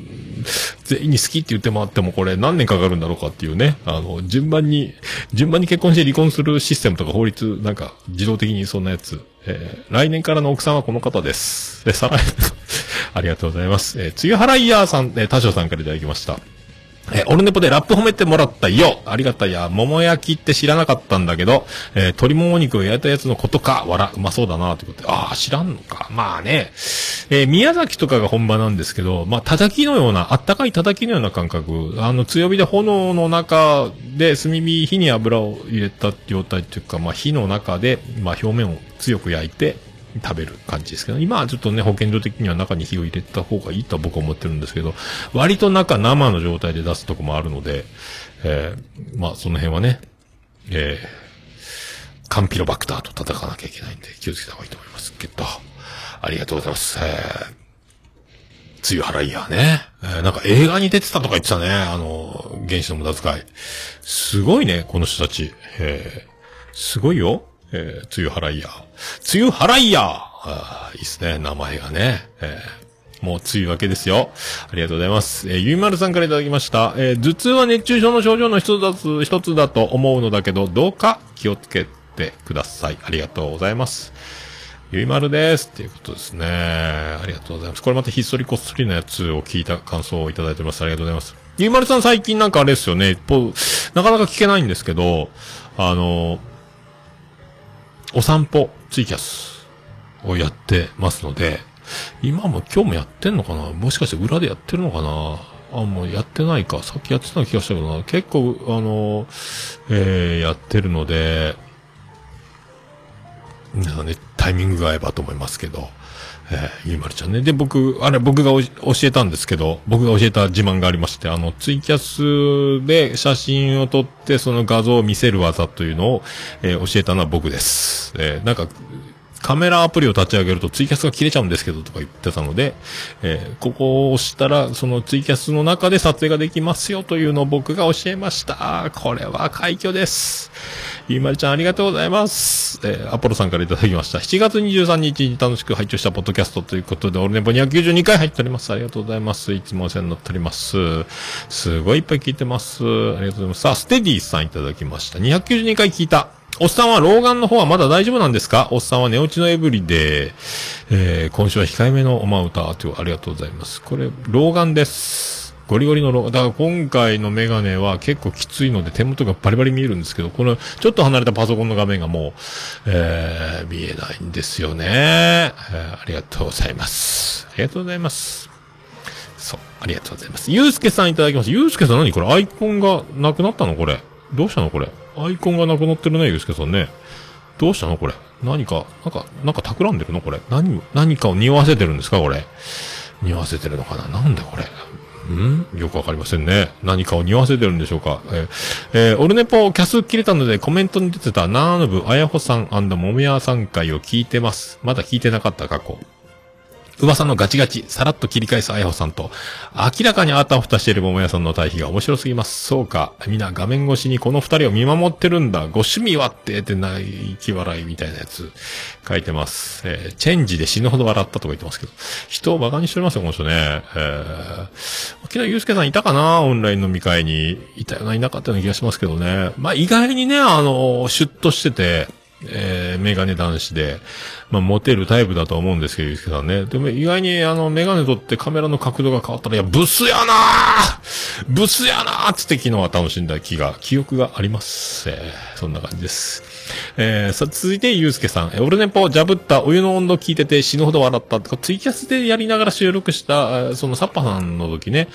全員に好きって言って回ってもこれ何年かかるんだろうかっていうね。あの、順番に、順番に結婚して離婚するシステムとか法律、なんか自動的にそんなやつ。えー来年からの奥さんはこの方です。で、さらに、ありがとうございます。えー、つゆはらいやーさん、えー、多少さんからいただきました。えーオルネポでラップ褒めてもらったよありがたいや。桃焼きって知らなかったんだけど、えー鶏もも肉を焼いたやつのことか、わら、うまそうだなってことで。ああ、知らんのか。まあね。えー宮崎とかが本場なんですけど、まあ、叩きのような、あったかい叩きのような感覚。あの、強火で炎の中で炭火、火に油を入れた状態っていうか、まあ、火の中で、まあ、表面を強く焼いて、食べる感じですけど、今はちょっとね、保健所的には中に火を入れた方がいいとは僕は思ってるんですけど、割と中生の状態で出すとこもあるので、えーまあその辺はね、えーカンピロバクターと戦わなきゃいけないんで気をつけた方がいいと思いますけど、ありがとうございます。えー、梅雨払いやね。えーなんか映画に出てたとか言ってたね。あの、原始の無駄遣い。すごいね、この人たち。えー、すごいよ。えー、梅雨払いや。梅雨払いやあーいいっすね、名前がね。えーもう梅雨明けですよ。ありがとうございます。えーゆいまるさんからいただきました。えー頭痛は熱中症の症状の一つだつ、一つだと思うのだけど、どうか気をつけてください。ありがとうございます。ゆいまるです。っていうことですね。ありがとうございます。これまたひっそりこっそりのやつを聞いた感想をいただいております。ありがとうございます。ゆいまるさん最近なんかあれですよね。ぽなかなか聞けないんですけど、あの、お散歩、ツイキャスをやってますので、今も今日もやってんのかな？もしかして裏でやってるのかな？あ、もうやってないか。さっきやってた気がしたけどな。結構、あの、えー、やってるので、皆さんね、タイミングが合えばと思いますけど、えー、ゆいまるちゃんね。で、僕、あれ、僕が教えたんですけど、僕が教えた自慢がありまして、あの、ツイキャスで写真を撮って、その画像を見せる技というのを、えー教えたのは僕です。えーなんか、カメラアプリを立ち上げるとツイキャスが切れちゃうんですけどとか言ってたので、えーここを押したら、そのツイキャスの中で撮影ができますよというのを僕が教えました。これは快挙です。ゆいまるちゃんありがとうございます。えーアポロさんからいただきました。7月23日に楽しく拝聴したポッドキャストということで、オルネポ292回入っております。ありがとうございます。いつもお世話になっております。すごいいっぱい聞いてます。ありがとうございます。さあ、ステディさんいただきました。292回聞いた。おっさんは老眼の方はまだ大丈夫なんですか？おっさんは寝落ちのエブリで、えー、今週は控えめのおま歌というありがとうございます。これ、老眼です。ゴリゴリの老、だから今回のメガネは結構きついので手元がバリバリ見えるんですけど、このちょっと離れたパソコンの画面がもう、えー、見えないんですよね、えーありがとうございます。ありがとうございます。そう、ありがとうございます。ゆうすけさんいただきました。ゆうすけさん何これ？アイコンがなくなったの？これ。どうしたのこれ？アイコンがなくなってるね、ゆうすけさんね。どうしたのこれ？何か、なんか、なんか企んでるのこれ？何、何かを匂わせてるんですかこれ？匂わせてるのかな？なんだこれ？ん？よくわかりませんね。何かを匂わせてるんでしょうか？えーえーオルネポキャス切れたのでコメントに出てたナーヌブあやほさんもめやさん会を聞いてます。まだ聞いてなかった過去。噂のガチガチ、さらっと切り返すあやほさんと、明らかにあたふたしている桃屋さんの対比が面白すぎます。そうか。みんな画面越しにこの二人を見守ってるんだ。ご趣味はって、ってない気笑いみたいなやつ書いてます。えーチェンジで死ぬほど笑ったとか言ってますけど、人を馬鹿にしておりますよ、この人ね。えー、昨日ゆうすけさんいたかな？オンライン飲み会に。いたよな、いなかったような気がしますけどね。まあ意外にね、あの、シュッとしてて、えー、メガネ男子で、まあ、モテるタイプだと思うんですけど、ゆうすけさんね。でも意外にあの、メガネ取ってカメラの角度が変わったら、いや、ブスやなーブスやなーつって昨日は楽しんだ気が、記憶があります。えー、そんな感じです。えー、さ、続いて、ゆうすけさん。えー、オルネポジャブったお湯の温度聞いてて死ぬほど笑った。ツイキャスでやりながら収録した、そのサッパさんの時ね。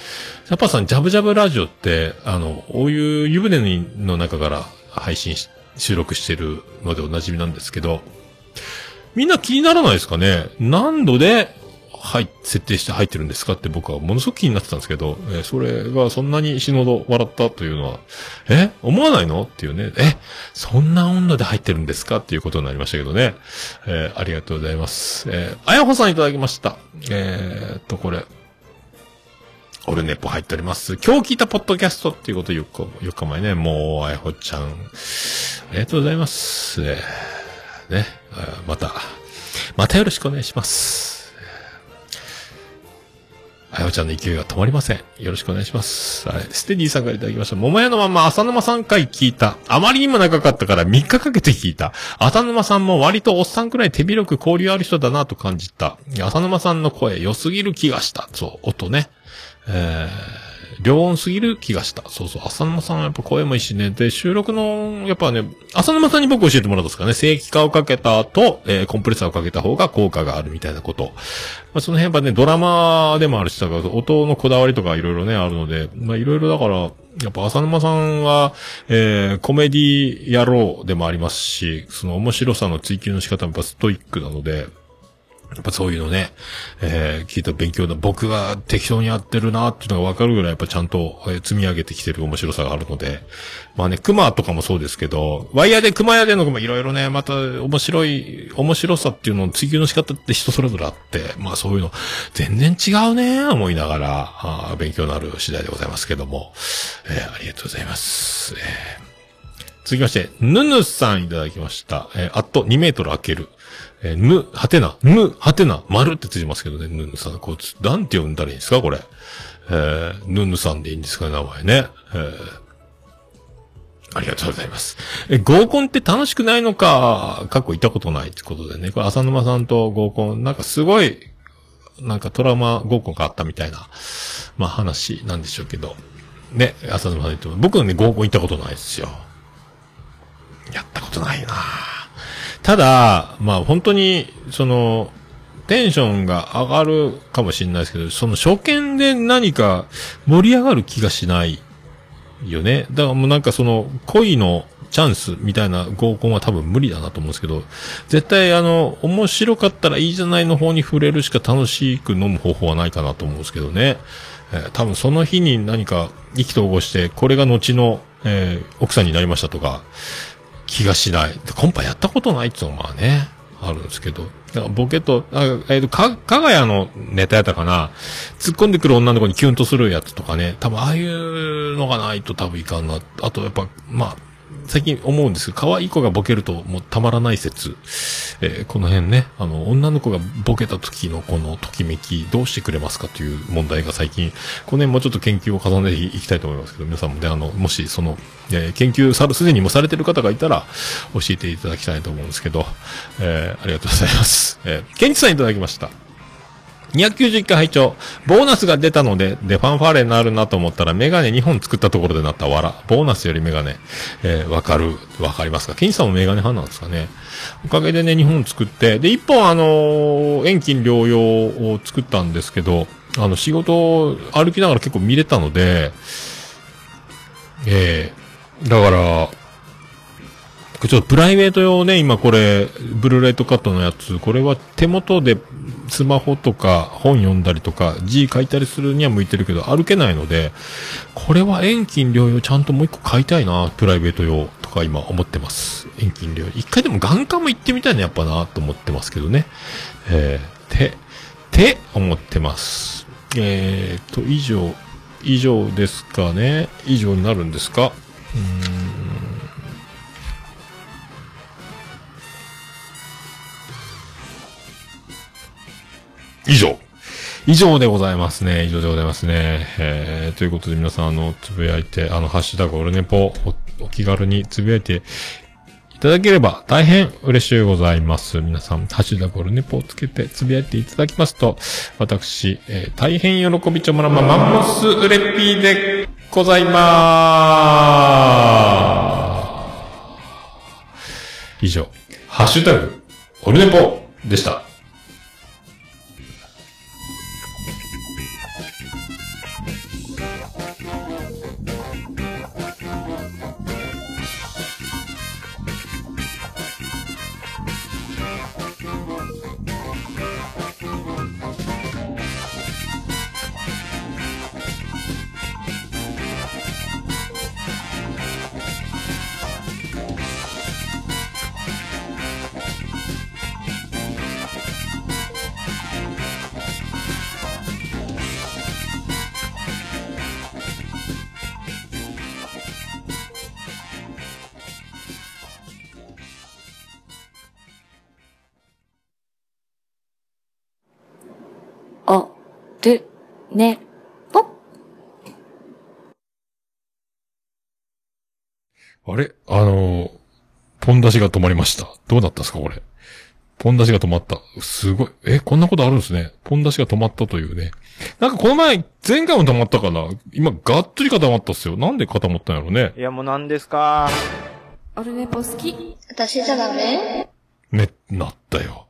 サッパさん、ジャブジャブラジオって、あの、お湯、湯船の中から配信して、収録してるのでおなじみなんですけど、みんな気にならないですかね？何度で、はい、設定して入ってるんですかって僕はものすごく気になってたんですけど、えーそれがそんなに死ぬほど笑ったというのは、え？思わないの？っていうね、え？そんな温度で入ってるんですか？っていうことになりましたけどね。えーありがとうございます。えーあやほさんいただきました。えーっと、これ、オルネポ入っております。今日聞いたポッドキャストっていうことを4日、4日前ね、もう、あやほちゃん、ありがとうございます。えーね、また、またよろしくお願いします。あやほちゃんの勢いが止まりません。よろしくお願いします。はい。ステディさんからいただきました。桃屋のまま浅沼さん回聞いた。あまりにも長かったから3日かけて聞いた。浅沼さんも割とおっさんくらい手広く交流ある人だなと感じた。浅沼さんの声良すぎる気がした。そう、音ね。えー、良音すぎる気がした。そうそう。浅沼さんはやっぱ声もいいしね。で、収録の、やっぱね、浅沼さんに僕教えてもらったんですかね。正規化をかけた後、えー、コンプレッサーをかけた方が効果があるみたいなこと。まあ、その辺はね、ドラマでもあるし、だから音のこだわりとかいろいろね、あるので、まあ、いろいろだから、やっぱ浅沼さんは、えー、コメディ野郎でもありますし、その面白さの追求の仕方もやっぱストイックなので、やっぱそういうのね、えー、聞いた勉強だ。僕が適当にやってるなっていうのがわかるぐらいやっぱちゃんと、えー積み上げてきてる面白さがあるので。まあね、熊とかもそうですけど、ワイヤーで熊屋でのもいろいろね、また面白い、面白さっていうのの追求の仕方って人それぞれあって、まあそういうの全然違うね、思いながら、あ勉強のある次第でございますけども、えーありがとうございます。えー続きまして、ぬぬさんいただきました。えーあっと2メートル開ける。えーぬ、はてな、ぬ、はてな、丸ってついますけどね、ぬぬさん。こうつ、なんて呼んだらいいんですかこれ。えー、ぬぬさんでいいんですか名前ね。えーありがとうございます。え、合コンって楽しくないのか、過去いたことないってことでね。これ、浅沼さんと合コン、なんかすごい、なんかトラウマ合コンがあったみたいな、まあ話なんでしょうけど。ね、浅沼さん言っても、僕のね、合コン行ったことないですよ。やったことないなぁただ、まあ本当に、その、テンションが上がるかもしれないですけど、その初見で何か盛り上がる気がしないよね。だからもうなんかその恋のチャンスみたいな合コンは多分無理だなと思うんですけど、絶対あの、面白かったらいいじゃないの方に触れるしか楽しく飲む方法はないかなと思うんですけどね。えー多分その日に何か意気投合して、これが後の、えー奥さんになりましたとか、気がしない。コンパやったことないっていうのはね、あるんですけど。だかボケと、あえっ、と、か、かがやのネタやったかな。突っ込んでくる女の子にキュンとするやつとかね。多分ああいうのがないと多分いかんな。あとやっぱ、まあ、最近思うんですけど、可愛い子がボケるともうたまらない説。えーこの辺ね、あの、女の子がボケた時のこのときめき、どうしてくれますかという問題が最近、この辺もうちょっと研究を重ねていきたいと思いますけど、皆さんもね、あの、もしその、えー研究さる、すでにもされてる方がいたら、教えていただきたいと思うんですけど、えーありがとうございます。えー、ケンチさんいただきました。291回拝聴ボーナスが出たので、で、ファンファーレになるなと思ったら、メガネ2本作ったところでなったわら。ボーナスよりメガネ。えーわかる、わかりますか？ケンチさんもメガネ派なんですかね。おかげでね、2本作って、で、1本あのー遠近療養を作ったんですけど、あの、仕事を歩きながら結構見れたので、ええだから、ちょっとプライベート用ね、今これ、ブルーライトカットのやつ、これは手元でスマホとか本読んだりとか字書いたりするには向いてるけど歩けないので、これは遠近療養ちゃんともう一個買いたいな、プライベート用とか今思ってます。遠近療養。一回でも眼科も行ってみたいな、やっぱな、と思ってますけどね。えー、て、て、思ってます。えーと、以上、以上ですかね。以上になるんですか？うん以上。以上でございますね。以上でございますね。えー、ということで皆さん、あの、つぶやいて、あの、ハッシュタグオルネポ、おお気軽につぶやいていただければ大変嬉しいございます。皆さん、ハッシュタグオルネポをつけてつぶやいていただきますと、私、えー大変喜びちょもらまマンモスウレッピーでございまーす。以上、ハッシュタグオルネポでした。あれ？あのーポン出しが止まりました。どうだったんですかこれ？ポン出しが止まった。すごい。え、こんなことあるんですね。ポン出しが止まったというね。なんかこの前、前回も止まったかな今、がっつり固まったっすよ。なんで固まったんやろね。いや、もう何ですか？オルネポ好き。私じゃダメ？ね、なったよ。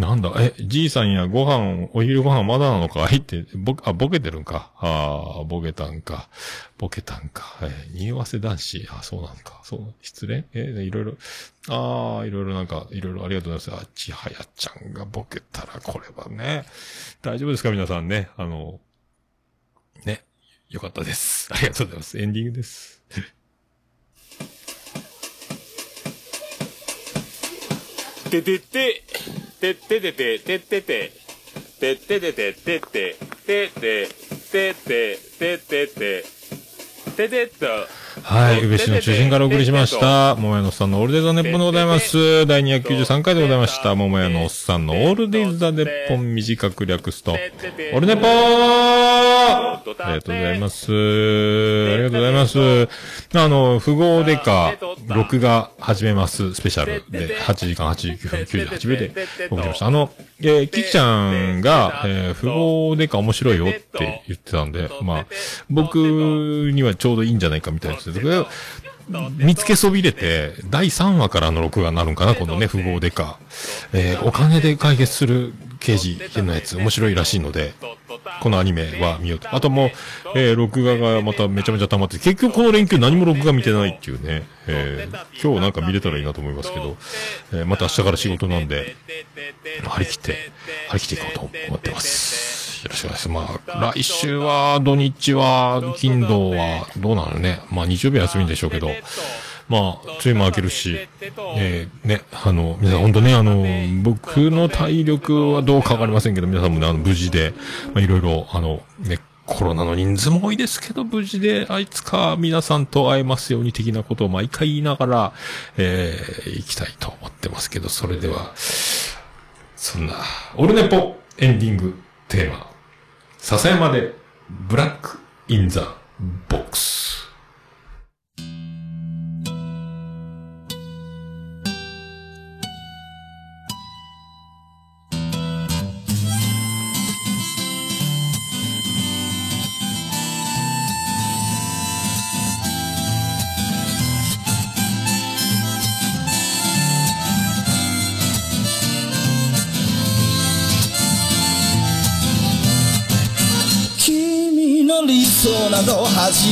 なんだ、え、じいさんやご飯、お昼ご飯まだなのかい？って、ぼ、あ、ボケてるんか。ああ、ボケたんか。ボケたんか。えー、匂わせ男子。あ、そうなんか。そう、失礼？えーいろいろ、ああ、いろいろなんか、いろいろありがとうございます。あ、ちはやちゃんがボケたら、これはね。大丈夫ですか？皆さんね。あの、ね。よかったです。ありがとうございます。エンディングです。ててて、てっててて、てってて、てっててて、てて、てて、てて、ててて、ててっと。はい。宇部市の中心からお送りしました。桃屋のおっさんのオールデイザネッポンでございます。第293回でございました。桃屋のおっさんのオールデイザネッポン短く略すと、オールネポーありがとうございます。ありがとうございます。あの、富豪デカ、録画始めます、スペシャルで、8時間89分98秒で送りました。あの、えー、キキちゃんが、えー、富豪デカ面白いよって言ってたんで、まあ、僕にはちょうどいいんじゃないかみたいですけど、見つけそびれて、第3話からの録画になるんかな、このね、富豪デカ。えーお金で解決する刑事のやつ、面白いらしいので、このアニメは見ようと。あともう、えー録画がまためちゃめちゃ溜まって、結局この連休何も録画見てないっていうね、えー今日なんか見れたらいいなと思いますけど、えーまた明日から仕事なんで、張り切って、張り切っていこうと思ってます。よろしくお願いします。まあ、来週は、土日は、金土は、どうなのね。まあ、日曜日は休みでしょうけど、まあ、梅雨も明けるし、えー、ね、あの、皆さん本当ね、あの、僕の体力はどうかわかりませんけど、皆さんもね、あの、無事で、まあ、いろいろ、あの、ね、コロナの人数も多いですけど、無事で、あいつか皆さんと会えますように的なことを毎回言いながら、えー、行きたいと思ってますけど、それでは、そんな、オルネポエンディングテーマ、笹山で、ブラックインザボックス。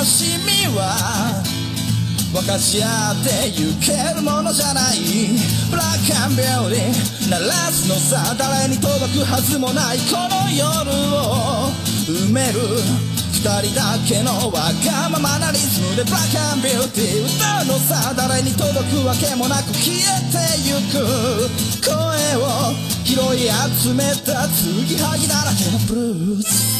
悲しみは分かち合ってゆけるものじゃない。ブラックアンビューティー鳴らすのさ誰に届くはずもないこの夜を埋める。二人だけのわがままなリズムでブラックアンビューティ。ー歌うのさ誰に届くわけもなく消えてゆく。声を拾い集めた継ぎはぎだらけのブルース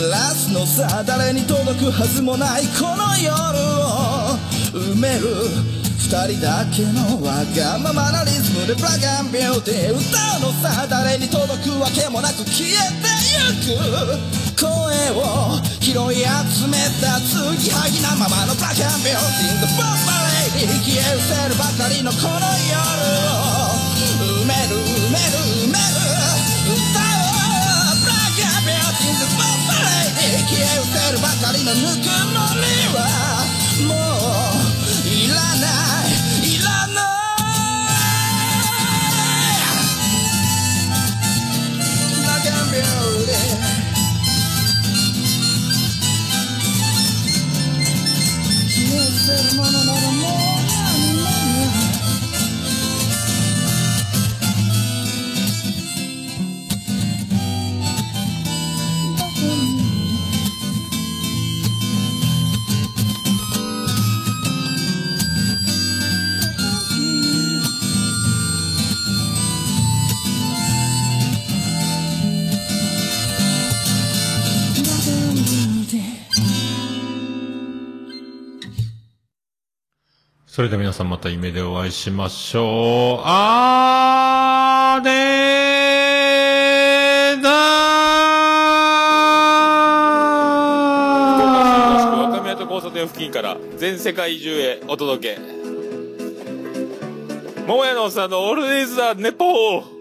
鳴らすのさ誰に届くはずもないこの夜を埋める。二人だけのわがままなリズムでブラックアンビューティー。歌うのさ誰に届くわけもなく消えてゆく。声を拾い集めた継ぎはぎなままのブラックビューティングボンバレイ消え失せるばかりのこの夜を埋める埋める。るばかりのぬくもりはそれでは皆さんまた夢でお会いしましょう。あーでーだー若宮と交差点付近から全世界中へお届け。桃屋のおっさんのオールディーズ・ザ・ネポー